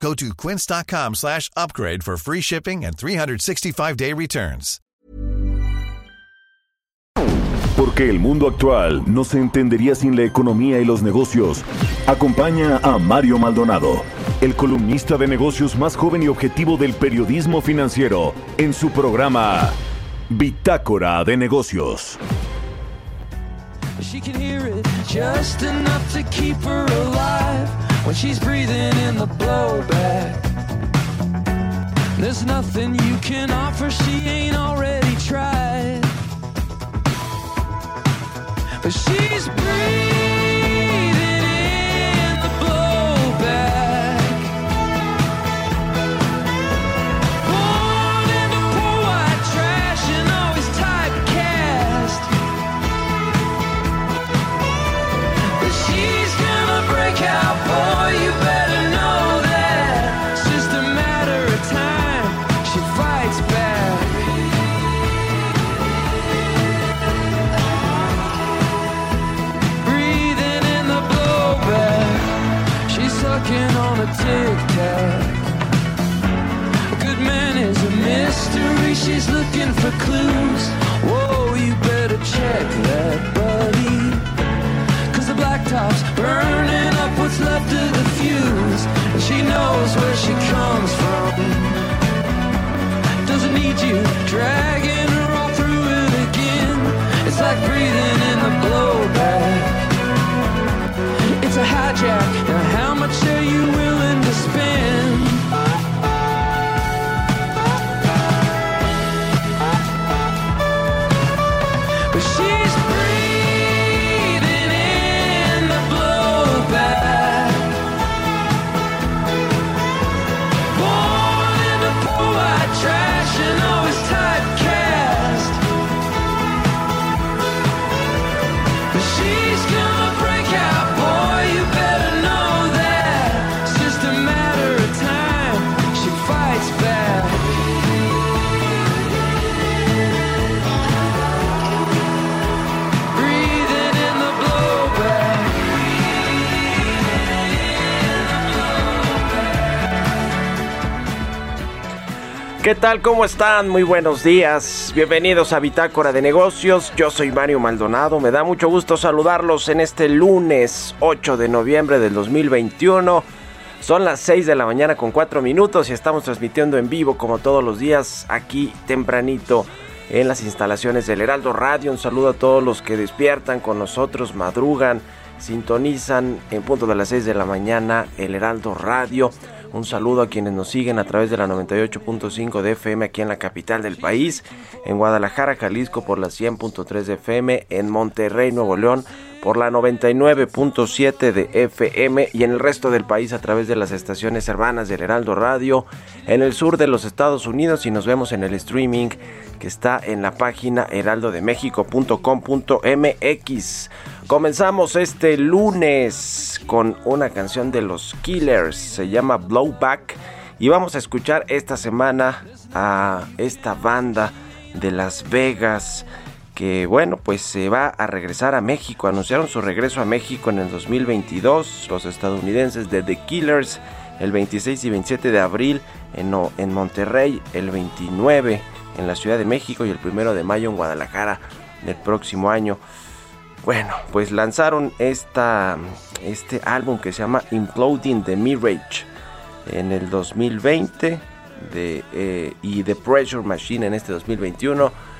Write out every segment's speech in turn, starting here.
Go to quince.com slash upgrade for free shipping and 365-day returns. Porque el mundo actual no se entendería sin la economía y los negocios. Acompaña a Mario Maldonado, el columnista de negocios más joven y objetivo del periodismo financiero, en su programa Bitácora de Negocios. She can hear it just enough to keep her alive when she's breathing in the blowback. There's nothing you can offer she ain't already tried. But she's breathing She's looking for clues. Whoa, you better check that, buddy. Cause the blacktop's burning up what's left of the fuse. And she knows where she comes from. Doesn't need you dragging her all through it again. It's like breathing in the blowback. It's a hijack. Now, how much are you willing to spend? ¿Qué tal? ¿Cómo están? Muy buenos días. Bienvenidos a Bitácora de Negocios. Yo soy Mario Maldonado. Me da mucho gusto saludarlos en este lunes 8 de noviembre del 2021. Son las 6 de la mañana con 4 minutos y estamos transmitiendo en vivo como todos los días aquí tempranito en las instalaciones del Heraldo Radio. Un saludo a todos los que despiertan con nosotros, madrugan, sintonizan en punto de las 6 de la mañana el Heraldo Radio. Un saludo a quienes nos siguen a través de la 98.5 de FM aquí en la capital del país, en Guadalajara, Jalisco por la 100.3 de FM, en Monterrey, Nuevo León por la 99.7 de FM y en el resto del país a través de las estaciones hermanas del Heraldo Radio, en el sur de los Estados Unidos y nos vemos en el streaming que está en la página heraldodemexico.com.mx. Comenzamos este lunes con una canción de los Killers, se llama Blowback y vamos a escuchar esta semana a esta banda de Las Vegas que bueno pues se va a regresar a México, anunciaron su regreso a México en el 2022 los estadounidenses de The Killers el 26 y 27 de abril en, en Monterrey, el 29 en la Ciudad de México y el 1 de mayo en Guadalajara del próximo año. Bueno, pues lanzaron esta, este álbum que se llama Imploding the Mirage en el 2020 de, eh, y The Pressure Machine en este 2021.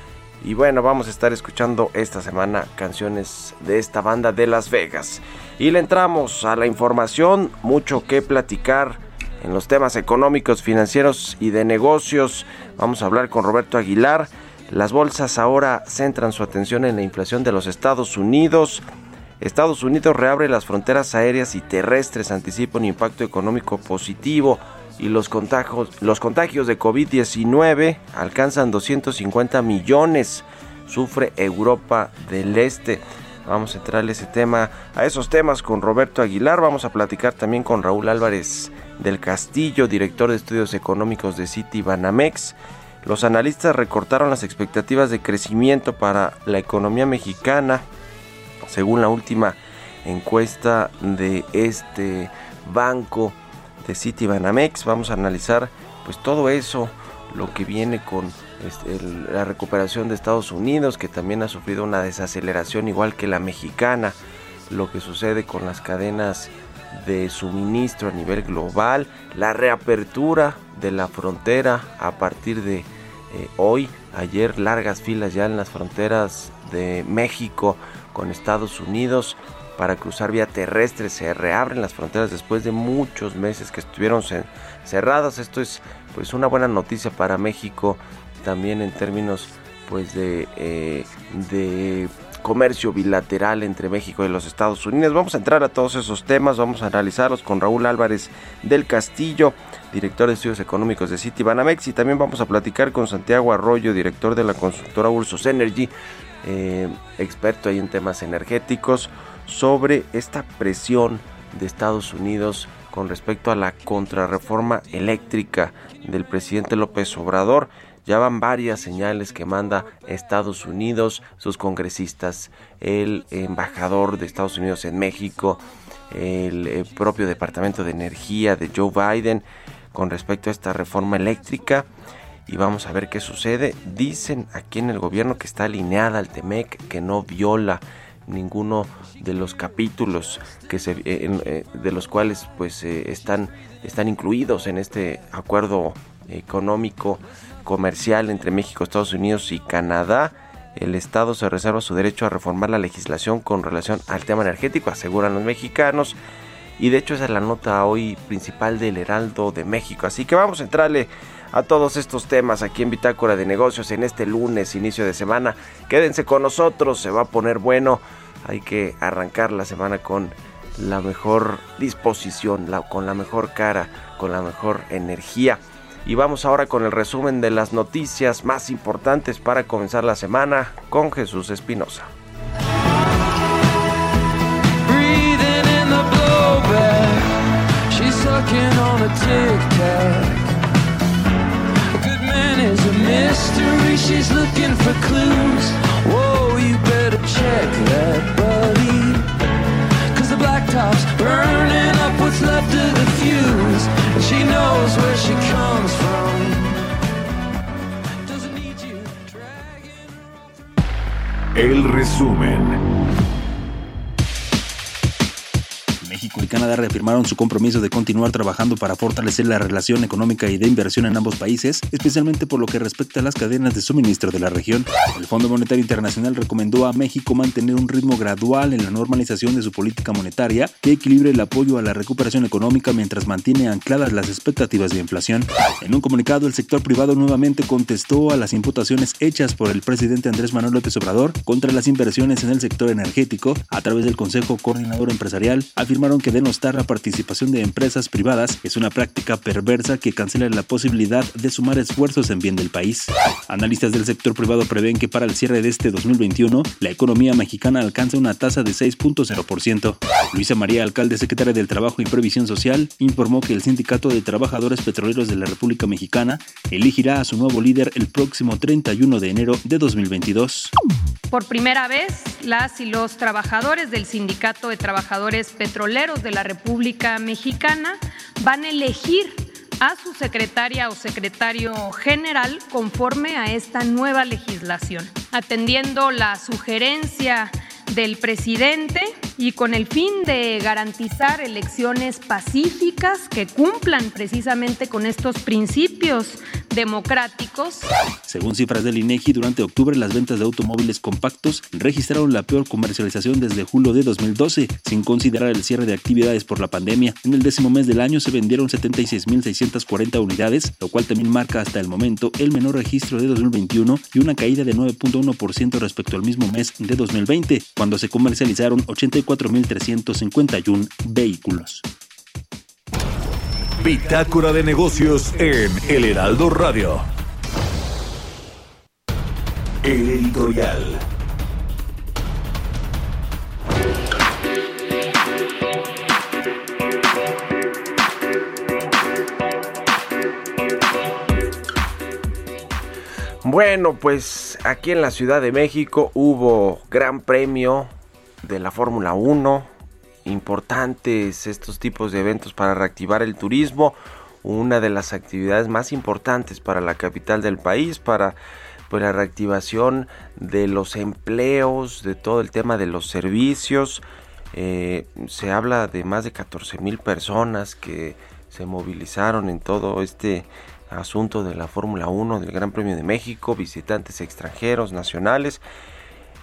Y bueno, vamos a estar escuchando esta semana canciones de esta banda de Las Vegas. Y le entramos a la información, mucho que platicar en los temas económicos, financieros y de negocios. Vamos a hablar con Roberto Aguilar. Las bolsas ahora centran su atención en la inflación de los Estados Unidos. Estados Unidos reabre las fronteras aéreas y terrestres, anticipa un impacto económico positivo y los contagios, los contagios de COVID-19 alcanzan 250 millones. Sufre Europa del Este. Vamos a entrarle ese tema, a esos temas con Roberto Aguilar. Vamos a platicar también con Raúl Álvarez del Castillo, director de estudios económicos de City Banamex. Los analistas recortaron las expectativas de crecimiento para la economía mexicana, según la última encuesta de este banco de City Banamex. Vamos a analizar pues todo eso, lo que viene con este, la recuperación de Estados Unidos, que también ha sufrido una desaceleración igual que la mexicana, lo que sucede con las cadenas de suministro a nivel global, la reapertura de la frontera a partir de eh, hoy, ayer largas filas ya en las fronteras de México con Estados Unidos para cruzar vía terrestre, se reabren las fronteras después de muchos meses que estuvieron cerradas. Esto es pues una buena noticia para México también en términos pues de, eh, de comercio bilateral entre México y los Estados Unidos. Vamos a entrar a todos esos temas, vamos a analizarlos con Raúl Álvarez del Castillo, director de estudios económicos de City Banamex, y también vamos a platicar con Santiago Arroyo, director de la consultora Ursus Energy, eh, experto ahí en temas energéticos, sobre esta presión de Estados Unidos con respecto a la contrarreforma eléctrica del presidente López Obrador. Ya van varias señales que manda Estados Unidos, sus congresistas, el embajador de Estados Unidos en México, el, eh, propio Departamento de Energía de Joe Biden con respecto a esta reforma eléctrica y vamos a ver qué sucede. Dicen aquí en el gobierno que está alineada al TEMEC, que no viola ninguno de los capítulos que se, eh, eh, de los cuales pues están, están incluidos en este acuerdo económico comercial entre México, Estados Unidos y Canadá, el Estado se reserva su derecho a reformar la legislación con relación al tema energético, aseguran los mexicanos. Y de hecho esa es la nota hoy principal del Heraldo de México. Así que vamos a entrarle a todos estos temas aquí en Bitácora de Negocios en este lunes, inicio de semana. Quédense con nosotros, se va a poner bueno. Hay que arrancar la semana con la mejor disposición, con la mejor cara, con la mejor energía. Y vamos ahora con el resumen de las noticias más importantes para comenzar la semana con Jesús Espinosa. There's a mystery, she's looking for clues. Whoa, you better check that, buddy. Cause the burning up what's left of the fuse. She knows where she comes from. El resumen. México y Canadá reafirmaron su compromiso de continuar trabajando para fortalecer la relación económica y de inversión en ambos países, especialmente por lo que respecta a las cadenas de suministro de la región. El Fondo Monetario Internacional recomendó a México mantener un ritmo gradual en la normalización de su política monetaria que equilibre el apoyo a la recuperación económica mientras mantiene ancladas las expectativas de inflación. En un comunicado, el sector privado nuevamente contestó a las imputaciones hechas por el presidente Andrés Manuel López Obrador contra las inversiones en el sector energético a través del Consejo Coordinador Empresarial, afirmando que denostar la participación de empresas privadas es una práctica perversa que cancela la posibilidad de sumar esfuerzos en bien del país. Analistas del sector privado prevén que para el cierre de este 2021, la economía mexicana alcanza una tasa de 6.0%. Luisa María, alcalde secretaria del Trabajo y Previsión Social, informó que el Sindicato de Trabajadores Petroleros de la República Mexicana elegirá a su nuevo líder el próximo 31 de enero de 2022. Por primera vez, las y los trabajadores del Sindicato de Trabajadores Petroleros de la República Mexicana van a elegir a su secretaria o secretario general conforme a esta nueva legislación, atendiendo la sugerencia del presidente y con el fin de garantizar elecciones pacíficas que cumplan precisamente con estos principios democráticos. Según cifras del INEGI, durante octubre las ventas de automóviles compactos registraron la peor comercialización desde julio de 2012, sin considerar el cierre de actividades por la pandemia. En el décimo mes del año se vendieron 76.640 unidades, lo cual también marca hasta el momento el menor registro de 2021 y una caída de 9.1% respecto al mismo mes de 2020, cuando se comercializaron 84.351 vehículos. Bitácora de negocios en El Heraldo Radio. El editorial. Bueno, pues aquí en la Ciudad de México hubo gran premio de la Fórmula 1. Importantes estos tipos de eventos para reactivar el turismo. Una de las actividades más importantes para la capital del país, para pues, la reactivación de los empleos, de todo el tema de los servicios. Eh, se habla de más de 14 mil personas que se movilizaron en todo este asunto de la Fórmula 1 del Gran Premio de México, visitantes extranjeros, nacionales.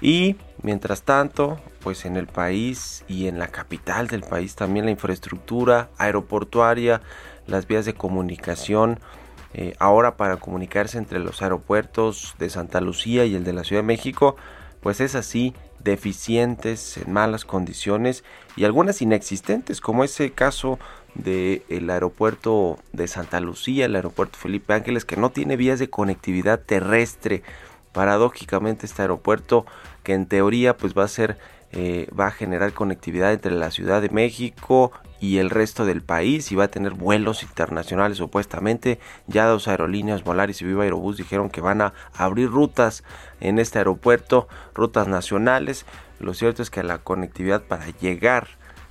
Y mientras tanto, pues en el país y en la capital del país también la infraestructura aeroportuaria, las vías de comunicación, eh, ahora para comunicarse entre los aeropuertos de Santa Lucía y el de la Ciudad de México, pues es así, deficientes, en malas condiciones y algunas inexistentes, como ese caso del aeropuerto de Santa Lucía, el aeropuerto Felipe Ángeles, que no tiene vías de conectividad terrestre. Paradójicamente este aeropuerto que en teoría pues va a ser eh, va a generar conectividad entre la Ciudad de México y el resto del país y va a tener vuelos internacionales supuestamente. Ya dos aerolíneas, Volaris y Viva Aerobús, dijeron que van a abrir rutas en este aeropuerto, rutas nacionales. Lo cierto es que la conectividad para llegar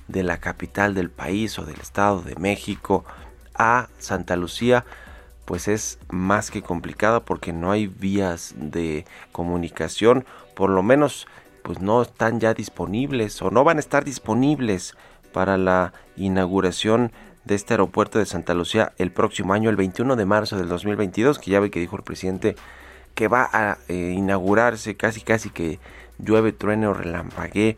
de la capital del país o del estado de México a Santa Lucía pues es más que complicada porque no hay vías de comunicación, por lo menos pues no están ya disponibles o no van a estar disponibles para la inauguración de este aeropuerto de Santa Lucía el próximo año, el 21 de marzo del 2022, que ya ve que dijo el presidente que va a eh, inaugurarse casi casi que llueve, truene o relampaguee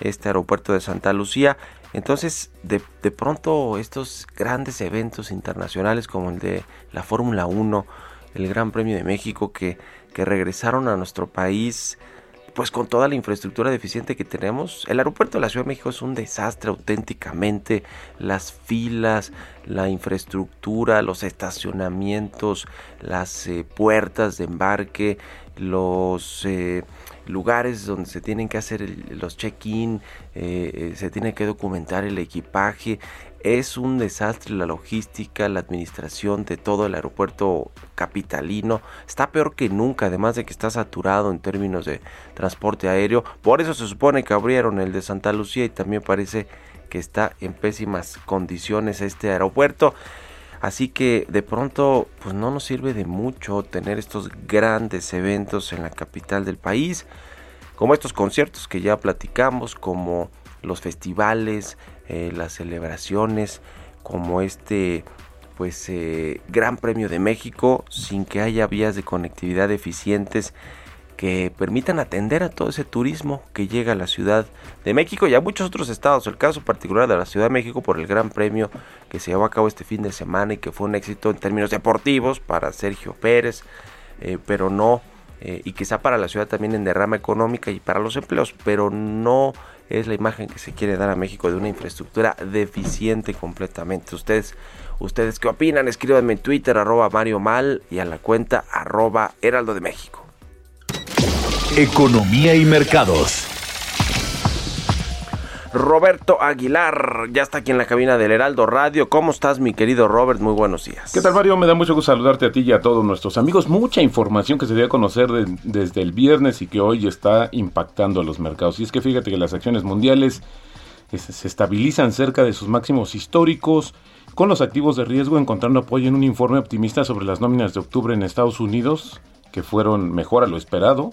este aeropuerto de Santa Lucía. Entonces, de, pronto estos grandes eventos internacionales como el de la Fórmula 1, el Gran Premio de México, que, que regresaron a nuestro país, pues con toda la infraestructura deficiente que tenemos. El aeropuerto de la Ciudad de México es un desastre auténticamente. Las filas, la infraestructura, los estacionamientos, las eh, puertas de embarque, los... Eh, lugares donde se tienen que hacer los check-in, eh, eh, se tiene que documentar el equipaje. Es un desastre la logística, la administración de todo el aeropuerto capitalino. Está peor que nunca, además de que está saturado en términos de transporte aéreo. Por eso se supone que abrieron el de Santa Lucía y también parece que está en pésimas condiciones este aeropuerto. Así que de pronto pues no nos sirve de mucho tener estos grandes eventos en la capital del país, como estos conciertos que ya platicamos, como los festivales, eh, las celebraciones, como este pues eh, Gran Premio de México sin que haya vías de conectividad eficientes que permitan atender a todo ese turismo que llega a la Ciudad de México y a muchos otros estados. El caso particular de la Ciudad de México por el Gran Premio que se llevó a cabo este fin de semana y que fue un éxito en términos deportivos para Sergio Pérez, eh, pero no, eh, y quizá para la ciudad también en derrama económica y para los empleos, pero no es la imagen que se quiere dar a México de una infraestructura deficiente completamente. Ustedes, ustedes qué opinan? Escríbanme en Twitter, arroba Mario Mal y a la cuenta arroba Heraldo de México. Economía y mercados. Roberto Aguilar, ya está aquí en la cabina del Heraldo Radio. ¿Cómo estás, mi querido Robert? Muy buenos días. ¿Qué tal, Mario? Me da mucho gusto saludarte a ti y a todos nuestros amigos. Mucha información que se dio a conocer desde el viernes y que hoy está impactando a los mercados. Y es que fíjate que las acciones mundiales se estabilizan cerca de sus máximos históricos, con los activos de riesgo encontrando apoyo en un informe optimista sobre las nóminas de octubre en Estados Unidos, que fueron mejor a lo esperado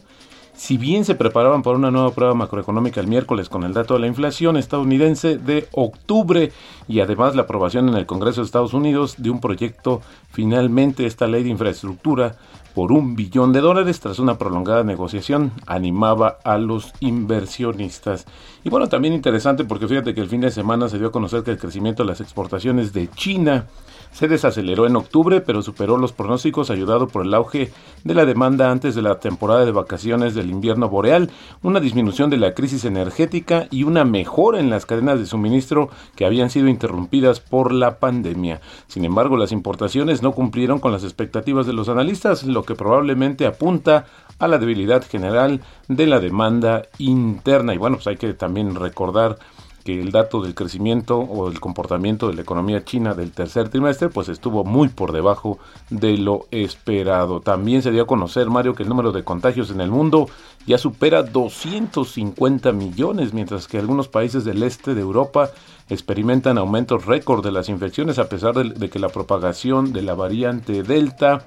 si bien se preparaban para una nueva prueba macroeconómica el miércoles con el dato de la inflación estadounidense de octubre y además la aprobación en el Congreso de Estados Unidos de un proyecto, finalmente esta ley de infraestructura por un billón de dólares tras una prolongada negociación animaba a los inversionistas. Y bueno, también interesante porque fíjate que el fin de semana se dio a conocer que el crecimiento de las exportaciones de China se desaceleró en octubre, pero superó los pronósticos ayudado por el auge de la demanda antes de la temporada de vacaciones del invierno boreal, una disminución de la crisis energética y una mejora en las cadenas de suministro que habían sido interrumpidas por la pandemia. Sin embargo, las importaciones no cumplieron con las expectativas de los analistas, lo que probablemente apunta a la debilidad general de la demanda interna. Y bueno, pues hay que también recordar que el dato del crecimiento o el comportamiento de la economía china del tercer trimestre pues estuvo muy por debajo de lo esperado. También se dio a conocer, Mario, que el número de contagios en el mundo ya supera 250 millones, mientras que algunos países del este de Europa experimentan aumentos récord de las infecciones a pesar de, de que la propagación de la variante Delta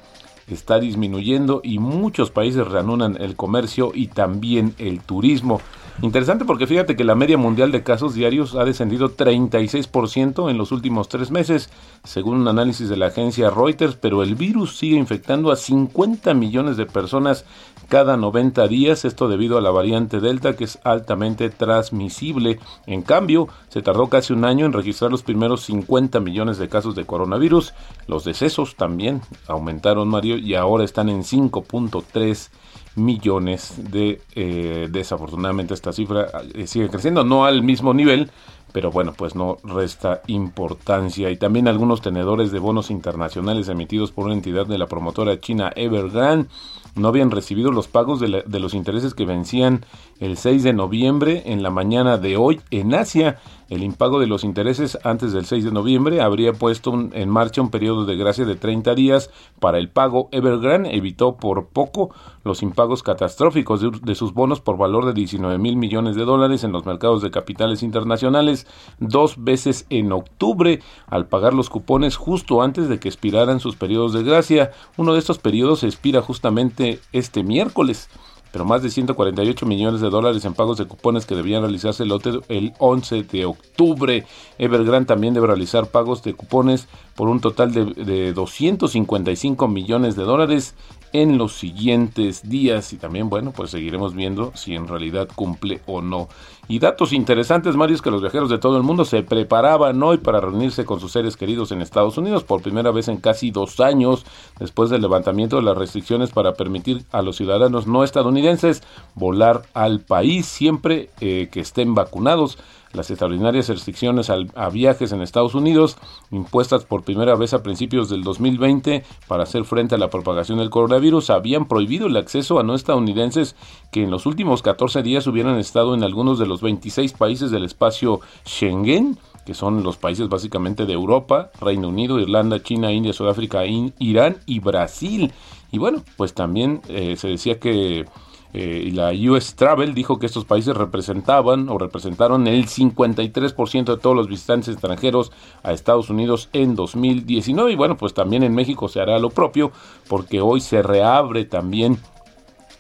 está disminuyendo y muchos países reanudan el comercio y también el turismo. Interesante porque fíjate que la media mundial de casos diarios ha descendido 36% en los últimos tres meses, según un análisis de la agencia Reuters, pero el virus sigue infectando a 50 millones de personas cada 90 días, esto debido a la variante Delta que es altamente transmisible. En cambio, se tardó casi un año en registrar los primeros 50 millones de casos de coronavirus. Los decesos también aumentaron, Mario, y ahora están en 5.3 millones de eh, desafortunadamente esta cifra eh, sigue creciendo no al mismo nivel pero bueno pues no resta importancia. Y también algunos tenedores de bonos internacionales emitidos por una entidad de la promotora china Evergrande no habían recibido los pagos de, de, los intereses que vencían el 6 de noviembre en la mañana de hoy en Asia el impago de los intereses antes del 6 de noviembre habría puesto en marcha un periodo de gracia de 30 días para el pago. Evergrande evitó por poco los impagos catastróficos de, de sus bonos por valor de 19 mil millones de dólares en los mercados de capitales internacionales dos veces en octubre al pagar los cupones justo antes de que expiraran sus periodos de gracia. Uno de estos periodos expira justamente este miércoles pero más de 148 millones de dólares en pagos de cupones que debían realizarse el, el 11 de octubre. Evergrande también debe realizar pagos de cupones por un total de, de 255 millones de dólares en los siguientes días. Y también bueno pues seguiremos viendo si en realidad cumple o no. Y datos interesantes Mario es que los viajeros de todo el mundo se preparaban hoy para reunirse con sus seres queridos en Estados Unidos por primera vez en casi dos años después del levantamiento de las restricciones para permitir a los ciudadanos no estadounidenses volar al país siempre eh, que estén vacunados las extraordinarias restricciones a viajes en Estados Unidos, impuestas por primera vez a principios del 2020 para hacer frente a la propagación del coronavirus, habían prohibido el acceso a no estadounidenses que en los últimos 14 días hubieran estado en algunos de los 26 países del espacio Schengen que son los países básicamente de Europa, Reino Unido, Irlanda, China, India, Sudáfrica, Irán y Brasil. Y bueno, pues también eh, se decía que eh, la US Travel dijo que estos países representaban o representaron el 53% de todos los visitantes extranjeros a Estados Unidos en 2019 y bueno, pues también en México se hará lo propio porque hoy se reabre también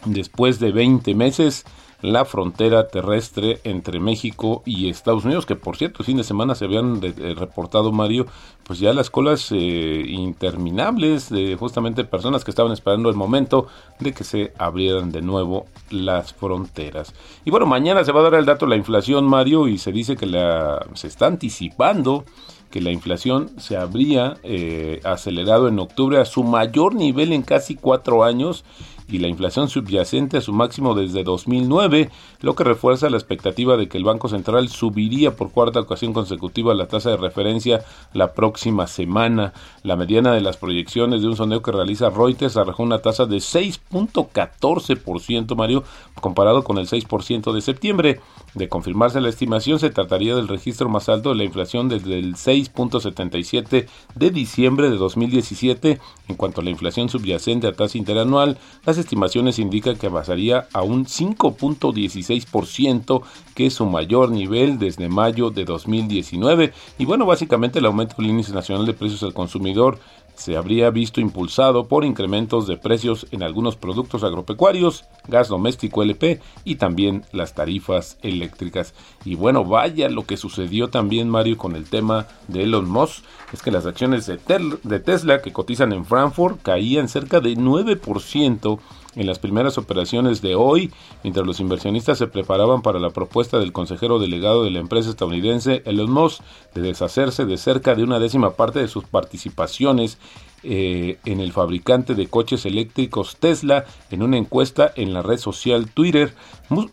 después de 20 meses la frontera terrestre entre México y Estados Unidos, que por cierto, el fin de semana se habían eh, reportado, Mario, pues ya las colas eh, interminables de justamente personas que estaban esperando el momento de que se abrieran de nuevo las fronteras. Y bueno, mañana se va a dar el dato de la inflación, Mario, y se dice que la, se está anticipando que la inflación se habría eh, acelerado en octubre a su mayor nivel en casi cuatro años y la inflación subyacente a su máximo desde 2009, lo que refuerza la expectativa de que el Banco Central subiría por cuarta ocasión consecutiva la tasa de referencia la próxima semana. La mediana de las proyecciones de un sondeo que realiza Reuters arrojó una tasa de 6.14%, Mario, comparado con el 6% de septiembre. De confirmarse la estimación, se trataría del registro más alto de la inflación desde el 6.77 de diciembre de 2017. En cuanto a la inflación subyacente a tasa interanual, las estimaciones indican que pasaría a un 5.16%, que es su mayor nivel desde mayo de 2019. Y bueno, básicamente el aumento del índice nacional de precios al consumidor se habría visto impulsado por incrementos de precios en algunos productos agropecuarios, gas doméstico LP y también las tarifas eléctricas. Y bueno, vaya lo que sucedió también, Mario, con el tema de Elon Musk, es que las acciones de, Tesla que cotizan en Frankfurt caían cerca de 9% en las primeras operaciones de hoy, mientras los inversionistas se preparaban para la propuesta del consejero delegado de la empresa estadounidense Elon Musk de deshacerse de cerca de una décima parte de sus participaciones eh, en el fabricante de coches eléctricos Tesla en una encuesta en la red social Twitter.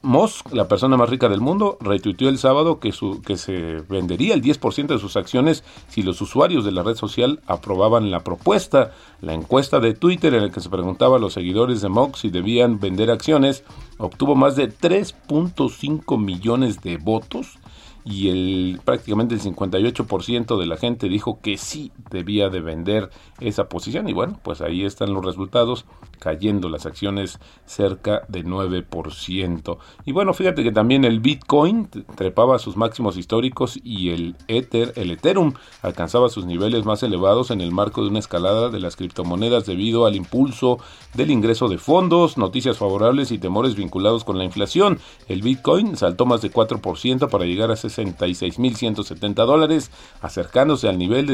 Musk, la persona más rica del mundo, retuiteó el sábado que, su, que se vendería el 10% de sus acciones si los usuarios de la red social aprobaban la propuesta. La encuesta de Twitter en la que se preguntaba a los seguidores de Musk si debían vender acciones obtuvo más de 3.5 millones de votos y el prácticamente el 58% de la gente dijo que sí debía de vender esa posición. Y bueno, pues ahí están los resultados cayendo las acciones cerca de 9%. Y bueno, fíjate que también el Bitcoin trepaba sus máximos históricos y el Ether, el Ethereum alcanzaba sus niveles más elevados en el marco de una escalada de las criptomonedas debido al impulso del ingreso de fondos, noticias favorables y temores vinculados con la inflación. El Bitcoin saltó más de 4% para llegar a 66.170 dólares, acercándose al nivel de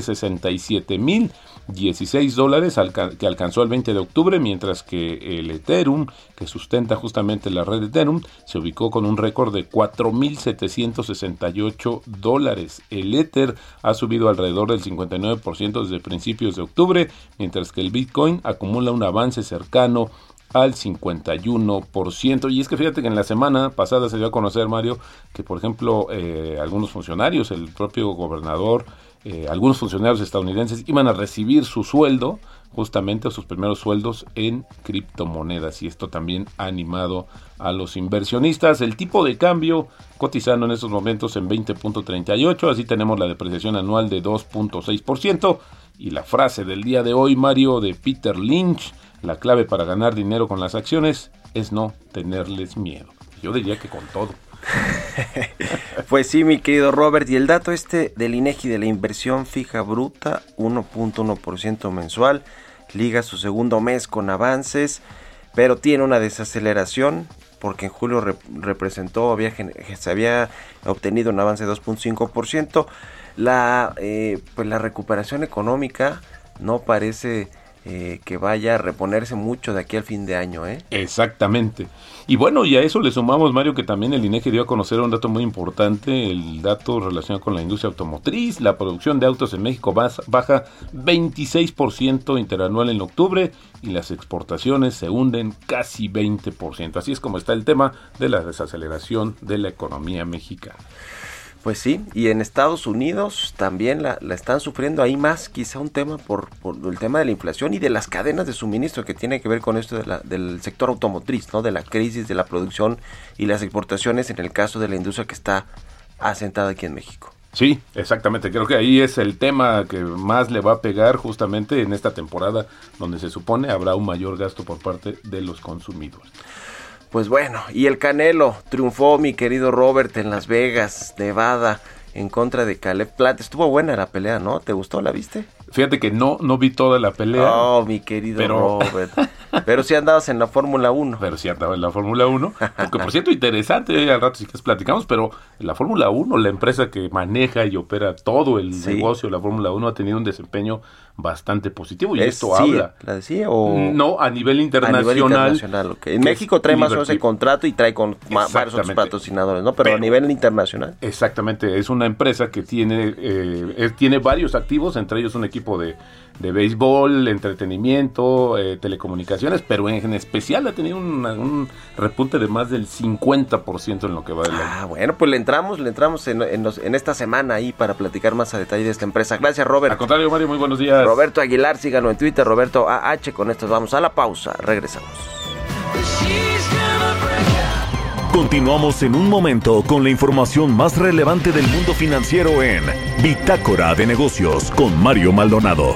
67.016 dólares que alcanzó el 20 de octubre, mientras que el Ethereum, que sustenta justamente la red Ethereum, se ubicó con un récord de 4.768 dólares. El Ether ha subido alrededor del 59% desde principios de octubre, mientras que el Bitcoin acumula un avance cercano al 51%. Y es que fíjate que en la semana pasada se dio a conocer, Mario, que por ejemplo eh, algunos funcionarios, el propio gobernador, eh, algunos funcionarios estadounidenses iban a recibir su sueldo, justamente sus primeros sueldos en criptomonedas. Y esto también ha animado a los inversionistas. El tipo de cambio cotizando en estos momentos en 20.38, así tenemos la depreciación anual de 2.6%. Y la frase del día de hoy, Mario, de Peter Lynch, la clave para ganar dinero con las acciones es no tenerles miedo. Yo diría que con todo. pues sí, mi querido Robert, y el dato este del INEGI de la inversión fija bruta, 1.1% mensual, liga su segundo mes con avances, pero tiene una desaceleración porque en julio representó, había, se había obtenido un avance de 2.5%. La, eh, pues la recuperación económica no parece eh, que vaya a reponerse mucho de aquí al fin de año. ¿eh? Exactamente. Y bueno, y a eso le sumamos, Mario, que también el INEGI dio a conocer un dato muy importante, el dato relacionado con la industria automotriz. La producción de autos en México baja 26% interanual en octubre y las exportaciones se hunden casi 20%. Así es como está el tema de la desaceleración de la economía mexicana. Pues sí, y en Estados Unidos también la, están sufriendo ahí más, quizá un tema por, el tema de la inflación y de las cadenas de suministro que tiene que ver con esto del sector automotriz, ¿no? De la crisis de la producción y las exportaciones en el caso de la industria que está asentada aquí en México. Sí, exactamente. Creo que ahí es el tema que más le va a pegar justamente en esta temporada donde se supone habrá un mayor gasto por parte de los consumidores. Pues bueno, y el Canelo triunfó, mi querido Robert, en Las Vegas, Nevada, en contra de Caleb Plant. Estuvo buena la pelea, ¿no? ¿Te gustó? ¿La viste? Fíjate que no, no vi toda la pelea. Oh, mi querido Robert. Pero sí andabas en la Fórmula 1. Pero sí andaba en la Fórmula 1. Porque por cierto, interesante, al rato sí que platicamos, pero la Fórmula 1, la empresa que maneja y opera todo el negocio de la Fórmula 1, ha tenido un desempeño bastante positivo y esto habla. ¿La decía o...? No, a nivel internacional. A nivel internacional, En México trae más o menos el contrato y trae con varios otros patrocinadores, ¿no? Pero, a nivel internacional. Exactamente, es una empresa que tiene, eh, tiene varios activos, entre ellos un equipo de de béisbol, entretenimiento, eh, telecomunicaciones, pero en, especial ha tenido un, repunte de más del 50% en lo que va del año. Ah, bueno, pues le entramos, le entramos en, en, esta semana ahí para platicar más a detalle de esta empresa. Gracias, Robert. Al contrario, Mario, muy buenos días. Roberto Aguilar, síganlo en Twitter, Roberto AH. Con esto vamos a la pausa, regresamos. Continuamos en un momento con la información más relevante del mundo financiero en Bitácora de Negocios con Mario Maldonado.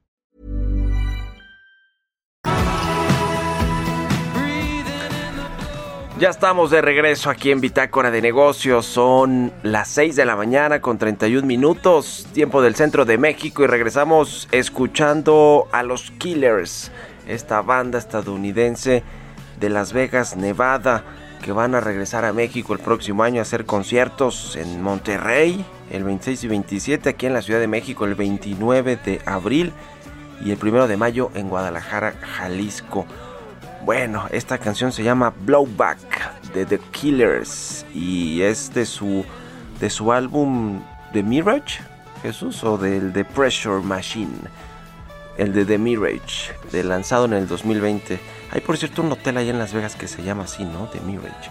Ya estamos de regreso aquí en Bitácora de Negocios. Son las 6 de la mañana con 31 minutos, tiempo del centro de México, y regresamos escuchando a los Killers, esta banda estadounidense de Las Vegas, Nevada, que van a regresar a México el próximo año a hacer conciertos en Monterrey el 26 y 27, aquí en la Ciudad de México el 29 de abril y el 1 de mayo en Guadalajara, Jalisco. Bueno, esta canción se llama Blowback de The Killers y es de su, de su álbum The Mirage, Jesús, o del The Pressure Machine, el de The Mirage, de lanzado en el 2020. Hay por cierto un hotel allá en Las Vegas que se llama así, ¿no? The Mirage.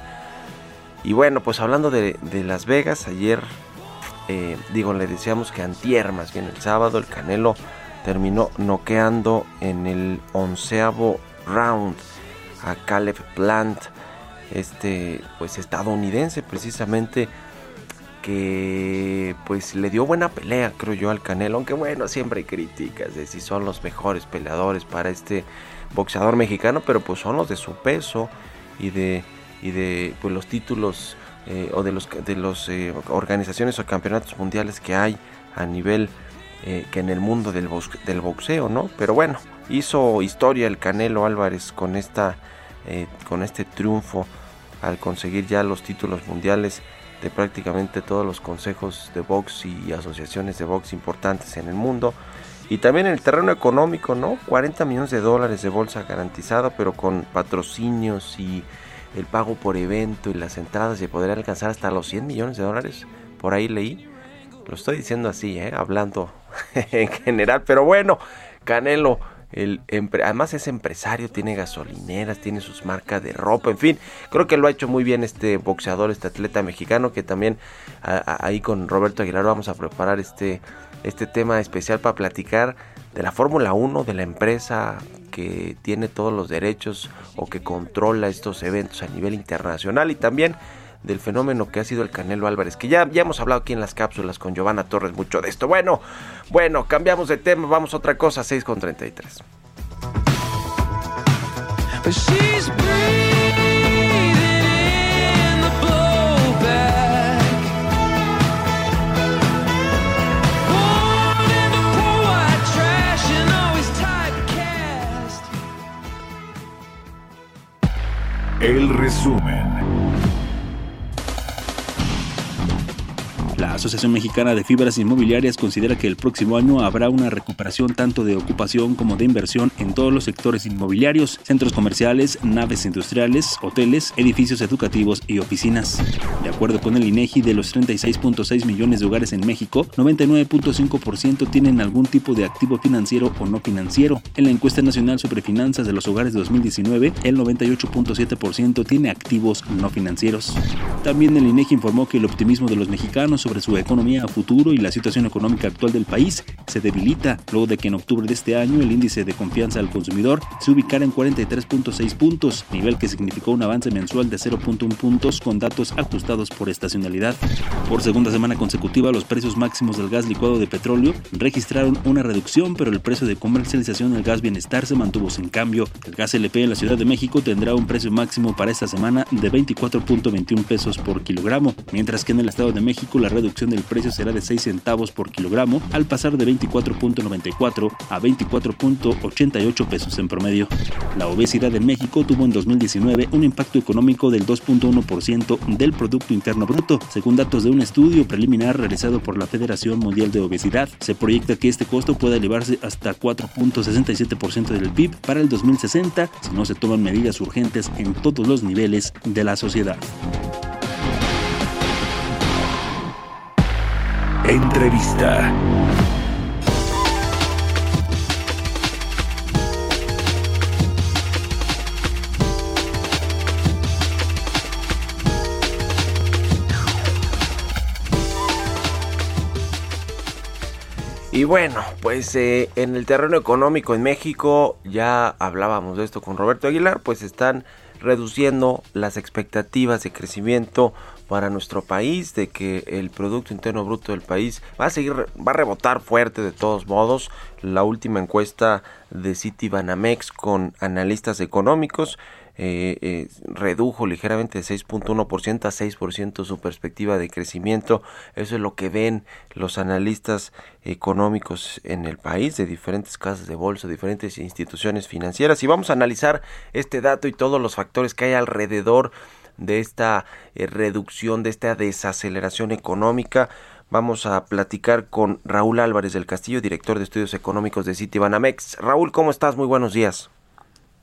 Y bueno, pues hablando de, Las Vegas, ayer, eh, digo, le decíamos que antier, más bien el sábado, el Canelo terminó noqueando en el onceavo round a Caleb Plant, este pues estadounidense precisamente que pues le dio buena pelea creo yo al Canelo, aunque bueno, siempre hay críticas de si son los mejores peleadores para este boxeador mexicano, pero pues son los de su peso y de y de pues, los títulos eh, o de los de los eh, organizaciones o campeonatos mundiales que hay a nivel eh, que en el mundo del, del boxeo, ¿no? Pero bueno, hizo historia el Canelo Álvarez con esta eh, con este triunfo al conseguir ya los títulos mundiales de prácticamente todos los consejos de box y asociaciones de box importantes en el mundo y también en el terreno económico, ¿no? 40 millones de dólares de bolsa garantizada, pero con patrocinios y el pago por evento y las entradas y poder alcanzar hasta los 100 millones de dólares. Por ahí leí. Lo estoy diciendo así, ¿eh? hablando en general, pero bueno, Canelo el, además es empresario, tiene gasolineras, tiene sus marcas de ropa, en fin, creo que lo ha hecho muy bien este boxeador, este atleta mexicano, que también ahí con Roberto Aguilar vamos a preparar este, este tema especial para platicar de la Fórmula 1, de la empresa que tiene todos los derechos o que controla estos eventos a nivel internacional y también del fenómeno que ha sido el Canelo Álvarez, que ya, ya hemos hablado aquí en las cápsulas con Giovanna Torres mucho de esto. Bueno, bueno, cambiamos de tema, vamos a otra cosa, 6 con 33. El resumen. La Asociación Mexicana de Fibras Inmobiliarias considera que el próximo año habrá una recuperación tanto de ocupación como de inversión en todos los sectores inmobiliarios, centros comerciales, naves industriales, hoteles, edificios educativos y oficinas. De acuerdo con el INEGI, de los 36.6 millones de hogares en México, 99.5% tienen algún tipo de activo financiero o no financiero. En la encuesta nacional sobre finanzas de los hogares de 2019, el 98.7% tiene activos no financieros. También el INEGI informó que el optimismo de los mexicanos sobre su economía a futuro y la situación económica actual del país se debilita luego de que en octubre de este año el índice de confianza al consumidor se ubicara en 43.6 puntos, nivel que significó un avance mensual de 0.1 puntos con datos ajustados por estacionalidad. Por segunda semana consecutiva, los precios máximos del gas licuado de petróleo registraron una reducción, pero el precio de comercialización del gas bienestar se mantuvo sin cambio. El gas LP en la Ciudad de México tendrá un precio máximo para esta semana de 24.21 pesos por kilogramo, mientras que en el Estado de México la reducción del precio será de 6 centavos por kilogramo al pasar de 24.94 a 24.88 pesos en promedio. La obesidad en México tuvo en 2019 un impacto económico del 2.1% del Producto Interno Bruto, según datos de un estudio preliminar realizado por la Federación Mundial de Obesidad. Se proyecta que este costo pueda elevarse hasta 4.67% del PIB para el 2060 si no se toman medidas urgentes en todos los niveles de la sociedad. Entrevista. Y bueno, pues eh, en el terreno económico en México, ya hablábamos de esto con Roberto Aguilar, pues están reduciendo las expectativas de crecimiento para nuestro país, de que el Producto Interno Bruto del país va a seguir, va a rebotar fuerte de todos modos. La última encuesta de Citibanamex con analistas económicos eh, eh, redujo ligeramente de 6.1% a 6% su perspectiva de crecimiento. Eso es lo que ven los analistas económicos en el país de diferentes casas de bolsa, diferentes instituciones financieras. Y vamos a analizar este dato y todos los factores que hay alrededor de esta eh, reducción, de esta desaceleración económica. Vamos a platicar con Raúl Álvarez del Castillo, director de estudios económicos de Citibanamex. Raúl, ¿cómo estás? Muy buenos días.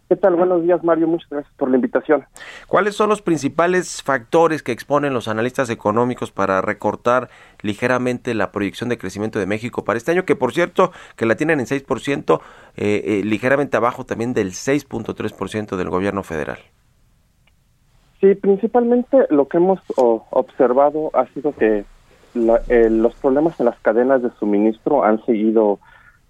¿Qué tal? Buenos días, Mario. Muchas gracias por la invitación. ¿Cuáles son los principales factores que exponen los analistas económicos para recortar ligeramente la proyección de crecimiento de México para este año? Que por cierto, que la tienen en 6%, eh, eh, ligeramente abajo también del 6.3% del gobierno federal. Sí, principalmente lo que hemos observado ha sido que eh, los problemas en las cadenas de suministro han seguido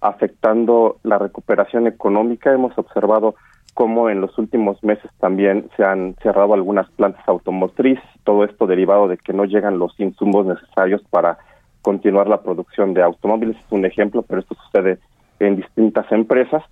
afectando la recuperación económica. Hemos observado como en los últimos meses también se han cerrado algunas plantas automotrices, todo esto derivado de que no llegan los insumos necesarios para continuar la producción de automóviles, es un ejemplo, pero esto sucede en distintas empresas.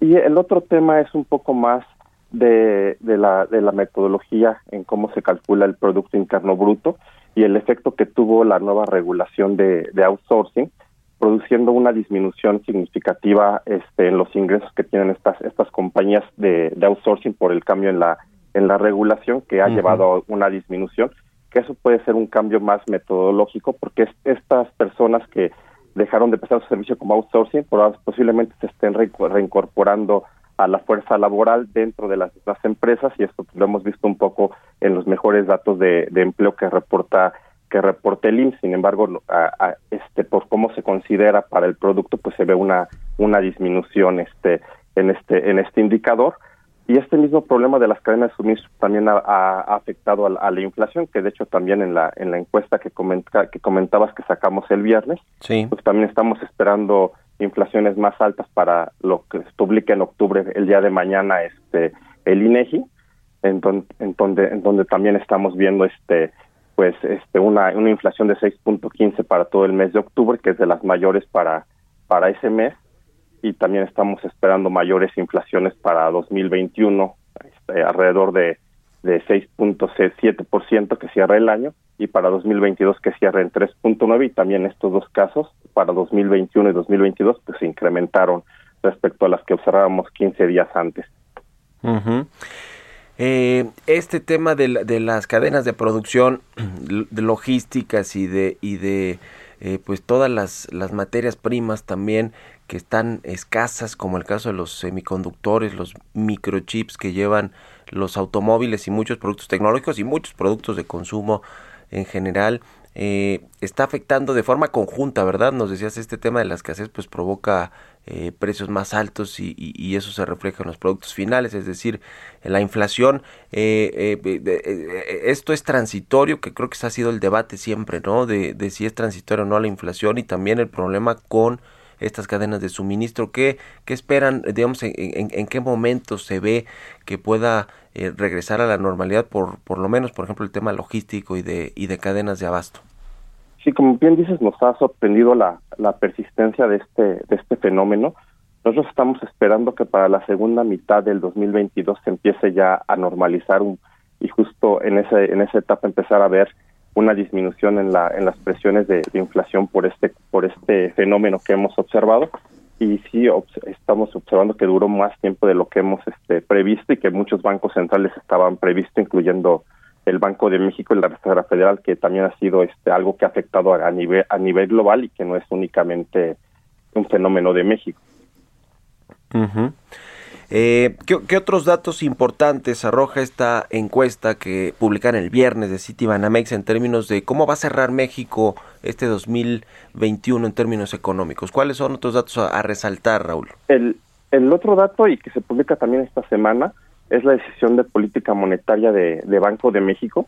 Y el otro tema es un poco más de, de, la, de la metodología en cómo se calcula el Producto Interno Bruto y el efecto que tuvo la nueva regulación de, de outsourcing, produciendo una disminución significativa este, en los ingresos que tienen estas estas compañías de, de outsourcing por el cambio en la en la regulación que ha llevado a una disminución que eso puede ser un cambio más metodológico porque estas personas que dejaron de prestar su servicio como outsourcing posiblemente se estén reincorporando a la fuerza laboral dentro de las, empresas y esto lo hemos visto un poco en los mejores datos de, de empleo que reporta que reporte el IMSS. Sin embargo, a, este por cómo se considera para el producto, pues se ve una una disminución este en este en este indicador. Y este mismo problema de las cadenas de suministro también ha, afectado a la, inflación, que de hecho también en la en la encuesta que comenta, que comentabas que sacamos el viernes, sí. pues también estamos esperando inflaciones más altas para lo que se publique en octubre el día de mañana este el INEGI, en donde en donde, en donde también estamos viendo este pues este una, una inflación de 6.15 para todo el mes de octubre, que es de las mayores para, para ese mes, y también estamos esperando mayores inflaciones para 2021, este, alrededor de, de 6.7% que cierra el año, y para 2022 que cierra en 3.9, y también estos dos casos, para 2021 y 2022, pues se incrementaron respecto a las que observábamos 15 días antes. Eh, este tema de, las cadenas de producción, de logísticas y de, y de eh, pues todas las, las materias primas también que están escasas, como el caso de los semiconductores, los microchips que llevan los automóviles y muchos productos tecnológicos y muchos productos de consumo en general, eh, está afectando de forma conjunta, ¿verdad? Nos decías, este tema de la escasez pues provoca eh, precios más altos y, y, eso se refleja en los productos finales, es decir, la inflación. Eh, eh, esto es transitorio, que creo que ha sido el debate siempre, ¿no? De, de si es transitorio o no la inflación y también el problema con estas cadenas de suministro. ¿Qué, qué esperan, digamos, en, en, qué momento se ve que pueda regresar a la normalidad, por, por lo menos, por ejemplo, el tema logístico y de, y de cadenas de abasto? Sí, como bien dices, nos ha sorprendido la, la persistencia de este, de este fenómeno. Nosotros estamos esperando que para la segunda mitad del 2022 se empiece ya a normalizar y justo en ese en esa etapa empezar a ver una disminución en la en las presiones de, inflación por este por este fenómeno que hemos observado y sí estamos observando que duró más tiempo de lo que hemos este previsto y que muchos bancos centrales estaban previstos incluyendo el Banco de México y la Reserva Federal, que también ha sido este algo que ha afectado a nivel a nivel global y que no es únicamente un fenómeno de México. Eh, ¿qué, otros datos importantes arroja esta encuesta que publican el viernes de Citibanamex en términos de cómo va a cerrar México este 2021 en términos económicos? ¿Cuáles son otros datos a, a resaltar, Raúl? El, el otro dato y que se publica también esta semana es la decisión de política monetaria de, Banco de México.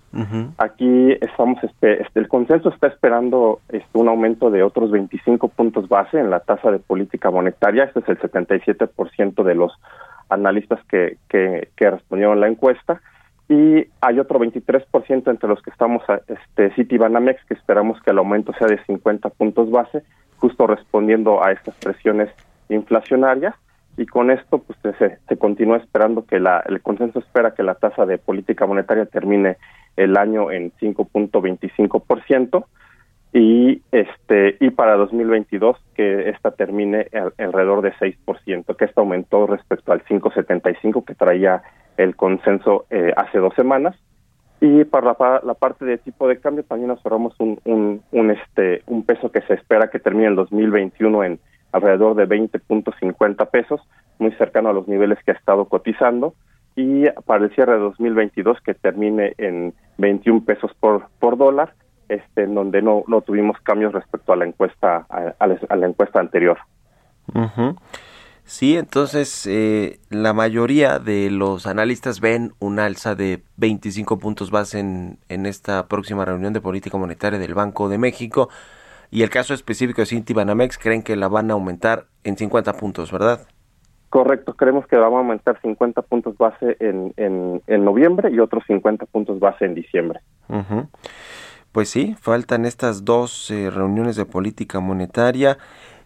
Aquí estamos, este, el consenso está esperando este, un aumento de otros 25 puntos base en la tasa de política monetaria. Este es el 77% de los analistas que, que, que respondieron la encuesta y hay otro 23% entre los que estamos este Citibanamex que esperamos que el aumento sea de 50 puntos base, justo respondiendo a estas presiones inflacionarias y con esto pues se, continúa esperando que la el consenso espera que la tasa de política monetaria termine el año en 5.25% y este y para 2022 que esta termine alrededor de 6%, que esto aumentó respecto al 5.75 que traía el consenso eh, hace dos semanas. Y para la, parte de tipo de cambio también nos un, un, este, un peso que se espera que termine el 2021 en alrededor de 20.50 pesos, muy cercano a los niveles que ha estado cotizando. Y para el cierre de 2022 que termine en 21 pesos por, por dólar, este, en donde no, no tuvimos cambios respecto a la encuesta a, la, encuesta anterior. Sí, entonces eh, la mayoría de los analistas ven un alza de 25 puntos base en, en esta próxima reunión de política monetaria del Banco de México y el caso específico de Citibanamex creen que la van a aumentar en 50 puntos, ¿verdad? Correcto, creemos que va a aumentar 50 puntos base en, en, en noviembre y otros 50 puntos base en diciembre. Pues sí, faltan estas dos eh, reuniones de política monetaria.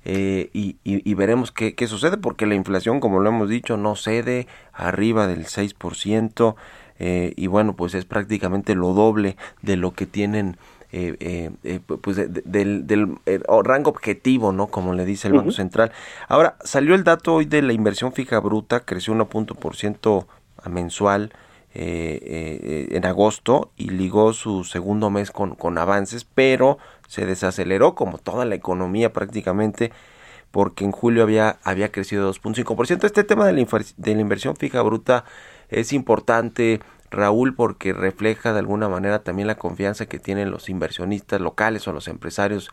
Eh, y, veremos qué, sucede porque la inflación, como lo hemos dicho, no cede arriba del 6% eh, y bueno, pues es prácticamente lo doble de lo que tienen eh, pues del, del rango objetivo, ¿no? Como le dice el Banco Central. Ahora, salió el dato hoy de la inversión fija bruta, creció 1% mensual. en agosto y ligó su segundo mes con, con avances, pero se desaceleró como toda la economía prácticamente porque en julio había, había crecido 2.5%. Este tema de la, de la inversión fija bruta es importante, Raúl, porque refleja de alguna manera también la confianza que tienen los inversionistas locales o los empresarios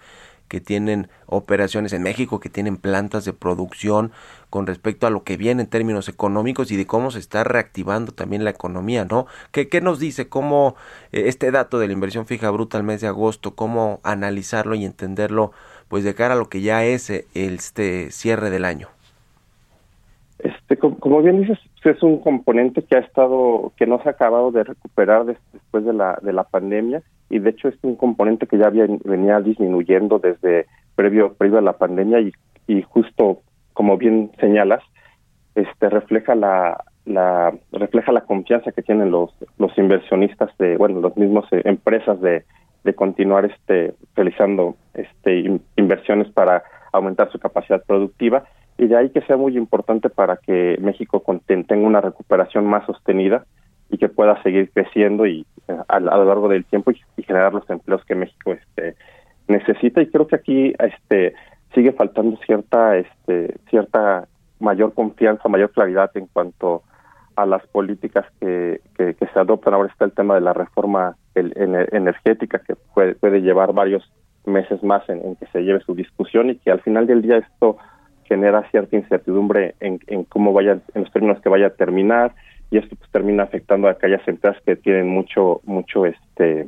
que tienen operaciones en México, que tienen plantas de producción con respecto a lo que viene en términos económicos y de cómo se está reactivando también la economía, ¿no? ¿Qué, qué nos dice cómo eh, este dato de la inversión fija bruta al mes de agosto, cómo analizarlo y entenderlo pues de cara a lo que ya es eh, este cierre del año? Este, como bien dices, es un componente que ha estado, que no se ha acabado de recuperar después de la, de la pandemia y de hecho es un componente que ya había, venía disminuyendo desde previo, previo a la pandemia y, y justo como bien señalas, este refleja la, la refleja la confianza que tienen los los inversionistas de bueno los mismos eh, empresas de, de continuar este realizando este inversiones para aumentar su capacidad productiva y de ahí que sea muy importante para que México tenga una recuperación más sostenida y que pueda seguir creciendo y eh, a, lo largo del tiempo y, generar los empleos que México este necesita. Y creo que aquí este sigue faltando cierta este cierta mayor confianza mayor claridad en cuanto a las políticas que, que, se adoptan. Ahora está el tema de la reforma energética que puede, puede llevar varios meses más en, en, que se lleve su discusión y que al final del día esto genera cierta incertidumbre en, cómo vaya en los términos que vaya a terminar y esto pues termina afectando a aquellas empresas que tienen mucho mucho este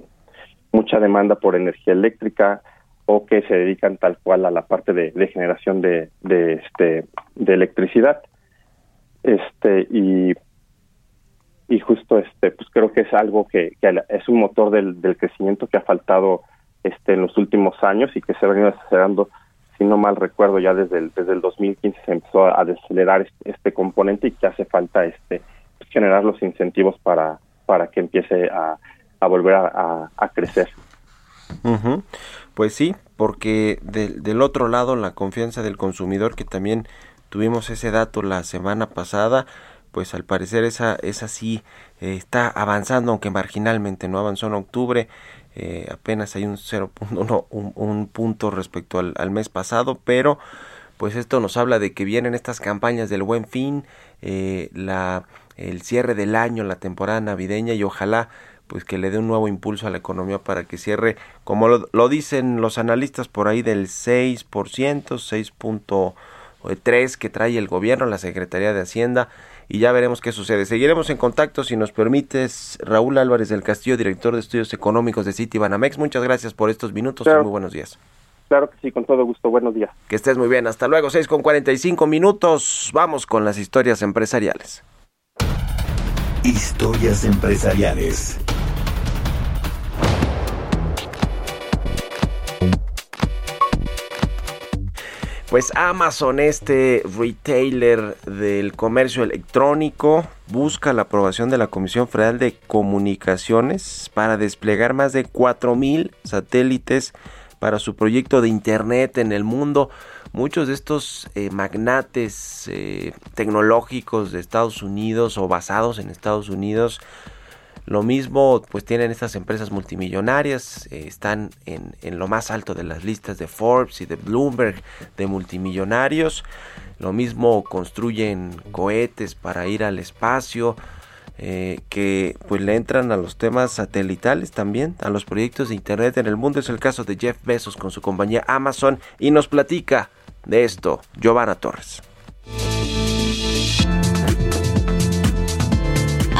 mucha demanda por energía eléctrica o que se dedican tal cual a la parte de, generación de, de este de electricidad. Este y y justo este pues creo que es algo que, es un motor del, del, crecimiento que ha faltado este en los últimos años y que se ha venido acelerando si no mal recuerdo ya desde el desde el 2015 se empezó a desacelerar este, componente y que hace falta este generar los incentivos para, para que empiece a, a volver a, a, crecer. Pues sí, porque del otro lado la confianza del consumidor, que también tuvimos ese dato la semana pasada, pues al parecer esa, esa sí eh, está avanzando, aunque marginalmente, no avanzó en octubre, eh, apenas hay un 0.1, un, un, punto respecto al, al, mes pasado, pero pues esto nos habla de que vienen estas campañas del buen fin, eh, la el cierre del año, la temporada navideña y ojalá pues que le dé un nuevo impulso a la economía para que cierre, como lo, dicen los analistas por ahí del 6%, 6.3 que trae el gobierno, la Secretaría de Hacienda y ya veremos qué sucede. Seguiremos en contacto si nos permites. Raúl Álvarez del Castillo, director de estudios económicos de Citibanamex, muchas gracias por estos minutos y muy buenos días. Claro que sí, con todo gusto. Buenos días. Que estés muy bien. Hasta luego, 6 con 45 minutos. Vamos con las historias empresariales. Historias empresariales. Pues Amazon, este retailer del comercio electrónico, busca la aprobación de la Comisión Federal de Comunicaciones para desplegar más de 4.000 satélites para su proyecto de Internet en el mundo. Muchos de estos eh, magnates eh, tecnológicos de Estados Unidos o basados en Estados Unidos lo mismo, pues tienen estas empresas multimillonarias, eh, están en, en, lo más alto de las listas de Forbes y de Bloomberg de multimillonarios. Lo mismo construyen cohetes para ir al espacio, eh, que pues le entran a los temas satelitales también, a los proyectos de Internet en el mundo. Es el caso de Jeff Bezos con su compañía Amazon y nos platica de esto Giovanna Torres.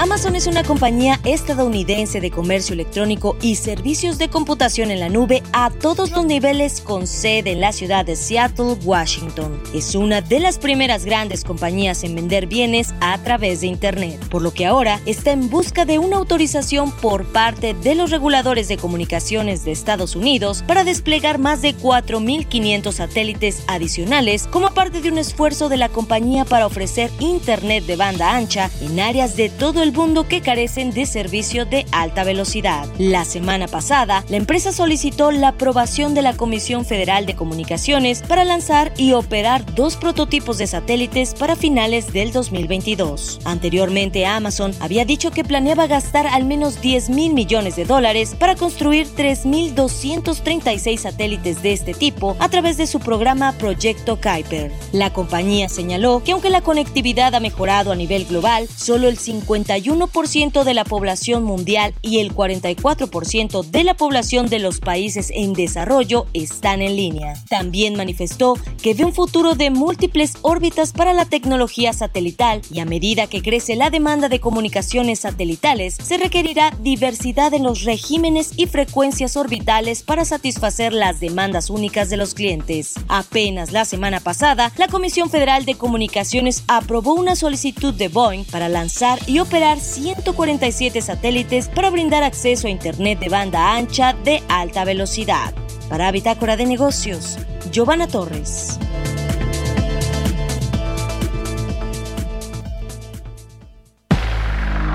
Amazon es una compañía estadounidense de comercio electrónico y servicios de computación en la nube a todos los niveles con sede en la ciudad de Seattle, Washington. Es una de las primeras grandes compañías en vender bienes a través de Internet, por lo que ahora está en busca de una autorización por parte de los reguladores de comunicaciones de Estados Unidos para desplegar más de 4.500 satélites adicionales como parte de un esfuerzo de la compañía para ofrecer Internet de banda ancha en áreas de todo el mundo que carecen de servicio de alta velocidad. La semana pasada, la empresa solicitó la aprobación de la Comisión Federal de Comunicaciones para lanzar y operar dos prototipos de satélites para finales del 2022. Anteriormente, Amazon había dicho que planeaba gastar al menos 10 mil millones de dólares para construir 3.236 satélites de este tipo a través de su programa Proyecto Kuiper. La compañía señaló que aunque la conectividad ha mejorado a nivel global, solo el 51 ciento de la población mundial y el 44% de la población de los países en desarrollo están en línea. También manifestó que ve un futuro de múltiples órbitas para la tecnología satelital y a medida que crece la demanda de comunicaciones satelitales, se requerirá diversidad en los regímenes y frecuencias orbitales para satisfacer las demandas únicas de los clientes. Apenas la semana pasada, la Comisión Federal de Comunicaciones aprobó una solicitud de Boeing para lanzar y operar 147 satélites para brindar acceso a Internet de banda ancha de alta velocidad. Para Bitácora de Negocios, Giovanna Torres.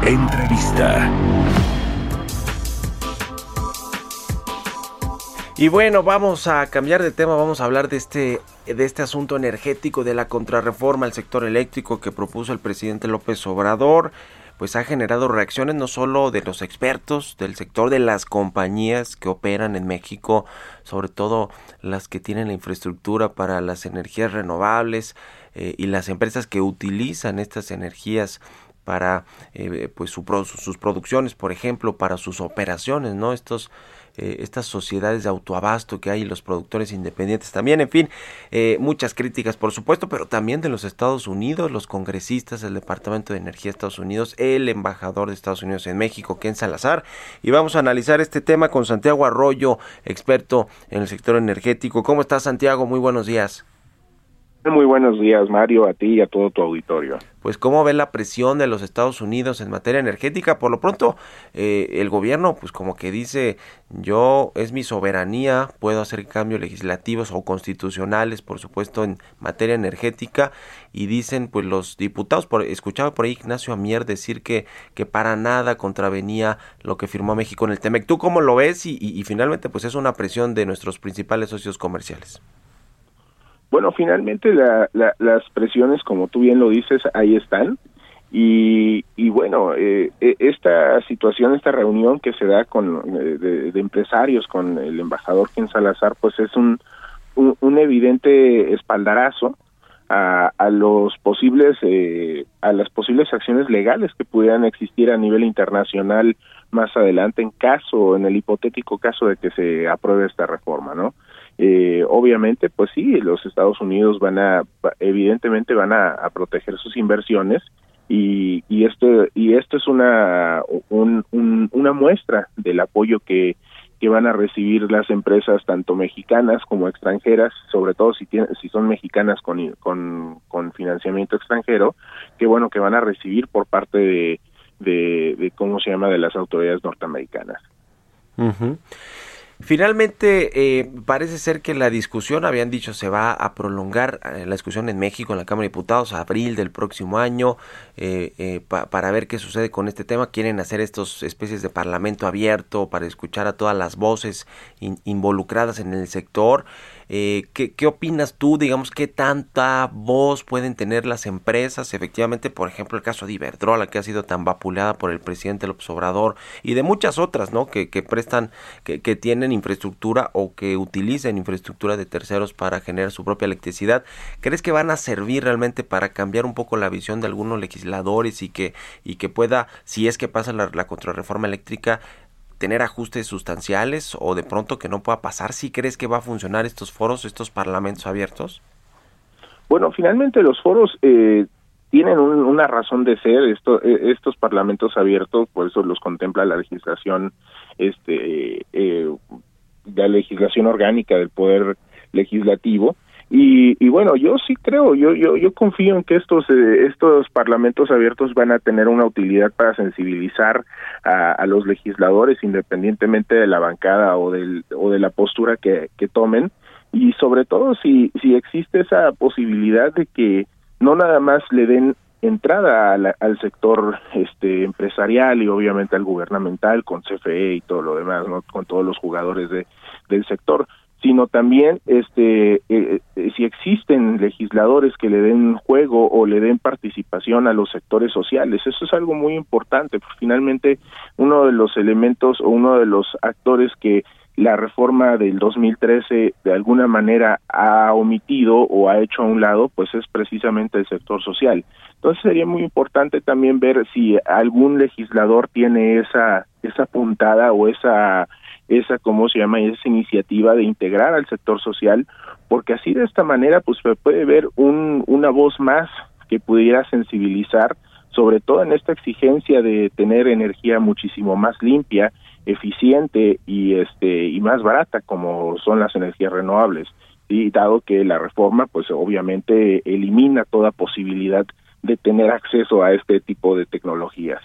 Entrevista. Y bueno, vamos a cambiar de tema, vamos a hablar de este de este asunto energético de la contrarreforma al sector eléctrico que propuso el presidente López Obrador pues ha generado reacciones no solo de los expertos del sector de las compañías que operan en México, sobre todo las que tienen la infraestructura para las energías renovables eh, y las empresas que utilizan estas energías para eh, pues sus producciones, por ejemplo, para sus operaciones, ¿no? Estos eh, estas sociedades de autoabasto que hay, los productores independientes también, en fin, eh, muchas críticas por supuesto, pero también de los Estados Unidos, los congresistas del Departamento de Energía de Estados Unidos, el embajador de Estados Unidos en México, Ken Salazar, y vamos a analizar este tema con Santiago Arroyo, experto en el sector energético. ¿Cómo estás, Santiago? Muy buenos días. Muy buenos días, Mario, a ti y a todo tu auditorio. Pues, ¿cómo ve la presión de los Estados Unidos en materia energética? Por lo pronto, eh, el gobierno, pues, como que dice, yo, es mi soberanía, puedo hacer cambios legislativos o constitucionales, por supuesto, en materia energética, y dicen, pues, los diputados, por, escuchaba por ahí Ignacio Amier decir que, que para nada contravenía lo que firmó México en el TEMEC. ¿Tú cómo lo ves? Y, y finalmente, pues, es una presión de nuestros principales socios comerciales. Bueno, finalmente las presiones, como tú bien lo dices, ahí están. Y, y bueno, eh, e, esta situación, esta reunión que se da con eh, de, empresarios con el embajador Ken Salazar, pues es un, un, evidente espaldarazo a, a los posibles eh, a las posibles acciones legales que pudieran existir a nivel internacional más adelante en caso en el hipotético caso de que se apruebe esta reforma, ¿no? Eh, obviamente, pues sí, los Estados Unidos van a, evidentemente van a, proteger sus inversiones y, y esto y esto es una una muestra del apoyo que que van a recibir las empresas tanto mexicanas como extranjeras, sobre todo si tienen, si son mexicanas con, con, con financiamiento extranjero, que bueno que van a recibir por parte de, de, cómo se llama de las autoridades norteamericanas. Finalmente, eh, parece ser que la discusión, habían dicho, se va a prolongar eh, la discusión en México, en la Cámara de Diputados, a abril del próximo año, eh, para ver qué sucede con este tema. Quieren hacer estos especies de parlamento abierto para escuchar a todas las voces involucradas en el sector. Eh, ¿qué, ¿qué, opinas tú? Digamos, ¿qué tanta voz pueden tener las empresas? Efectivamente, por ejemplo, el caso de Iberdrola, que ha sido tan vapuleada por el presidente López Obrador, y de muchas otras, ¿no? Que, que prestan, que, que tienen infraestructura o que utilizan infraestructura de terceros para generar su propia electricidad. ¿Crees que van a servir realmente para cambiar un poco la visión de algunos legisladores y que, y que pueda, si es que pasa la, la contrarreforma eléctrica, tener ajustes sustanciales o de pronto que no pueda pasar? ¿Si crees que va a funcionar estos foros, estos parlamentos abiertos? Bueno, finalmente los foros eh, tienen una razón de ser. Esto, eh, estos parlamentos abiertos, por eso los contempla la legislación, este, eh, la legislación orgánica del poder legislativo. Y, y bueno, yo sí creo, yo, yo, yo confío en que estos, eh, estos parlamentos abiertos van a tener una utilidad para sensibilizar a, a, los legisladores independientemente de la bancada o, del, o de la postura que, que tomen. Y sobre todo si, si existe esa posibilidad de que no nada más le den entrada al sector este empresarial y obviamente al gubernamental con CFE y todo lo demás, ¿no? con todos los jugadores de, del sector, sino también este eh, eh, si existen legisladores que le den juego o le den participación a los sectores sociales eso es algo muy importante porque finalmente uno de los elementos o uno de los actores que la reforma del 2013 de alguna manera ha omitido o ha hecho a un lado pues es precisamente el sector social entonces sería muy importante también ver si algún legislador tiene esa esa puntada o esa esa, ¿cómo se llama? Esa iniciativa de integrar al sector social, porque así de esta manera, pues se puede ver un, una voz más que pudiera sensibilizar, sobre todo en esta exigencia de tener energía muchísimo más limpia, eficiente y este y más barata como son las energías renovables y dado que la reforma pues obviamente elimina toda posibilidad de tener acceso a este tipo de tecnologías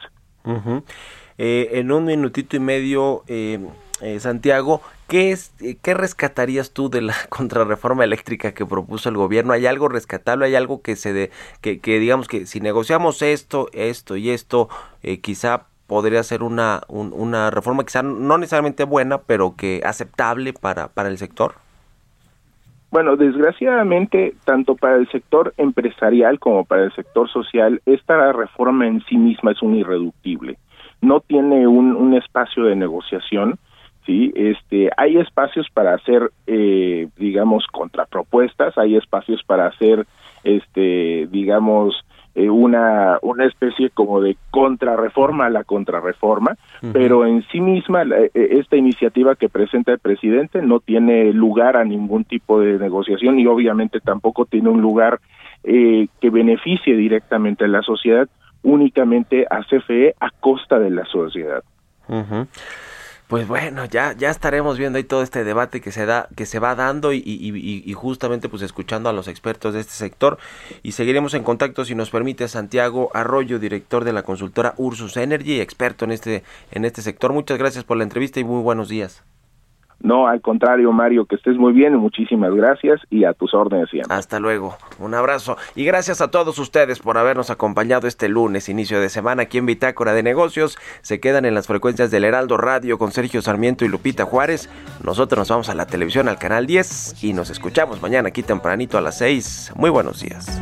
eh, en un minutito y medio eh, eh, Santiago, ¿qué, es, ¿qué rescatarías tú de la contrarreforma eléctrica que propuso el gobierno? ¿Hay algo rescatable? ¿Hay algo que se de, que, que digamos que si negociamos esto, esto y esto, eh, quizá podría ser una, una reforma quizá no necesariamente buena, pero que aceptable para, para el sector? Bueno, desgraciadamente, tanto para el sector empresarial como para el sector social, esta reforma en sí misma es un irreductible. No tiene un, un espacio de negociación sí este hay espacios para hacer eh, digamos contrapropuestas hay espacios para hacer este digamos eh, una una especie como de contrarreforma a la contrarreforma pero en sí misma eh, esta iniciativa que presenta el presidente no tiene lugar a ningún tipo de negociación y obviamente tampoco tiene un lugar que beneficie directamente a la sociedad únicamente a CFE a costa de la sociedad pues bueno, ya, ya estaremos viendo ahí todo este debate que se da, que se va dando y, justamente pues escuchando a los expertos de este sector y seguiremos en contacto si nos permite Santiago Arroyo, director de la consultora Ursus Energy, experto en este, en este sector. Muchas gracias por la entrevista y muy buenos días. No, al contrario, Mario, que estés muy bien, muchísimas gracias y a tus órdenes siempre. Hasta luego, un abrazo y gracias a todos ustedes por habernos acompañado este lunes, inicio de semana aquí en Bitácora de Negocios. Se quedan en las frecuencias del Heraldo Radio con Sergio Sarmiento y Lupita Juárez. Nosotros nos vamos a la televisión al canal 10 y nos escuchamos mañana aquí tempranito a las 6. Muy buenos días.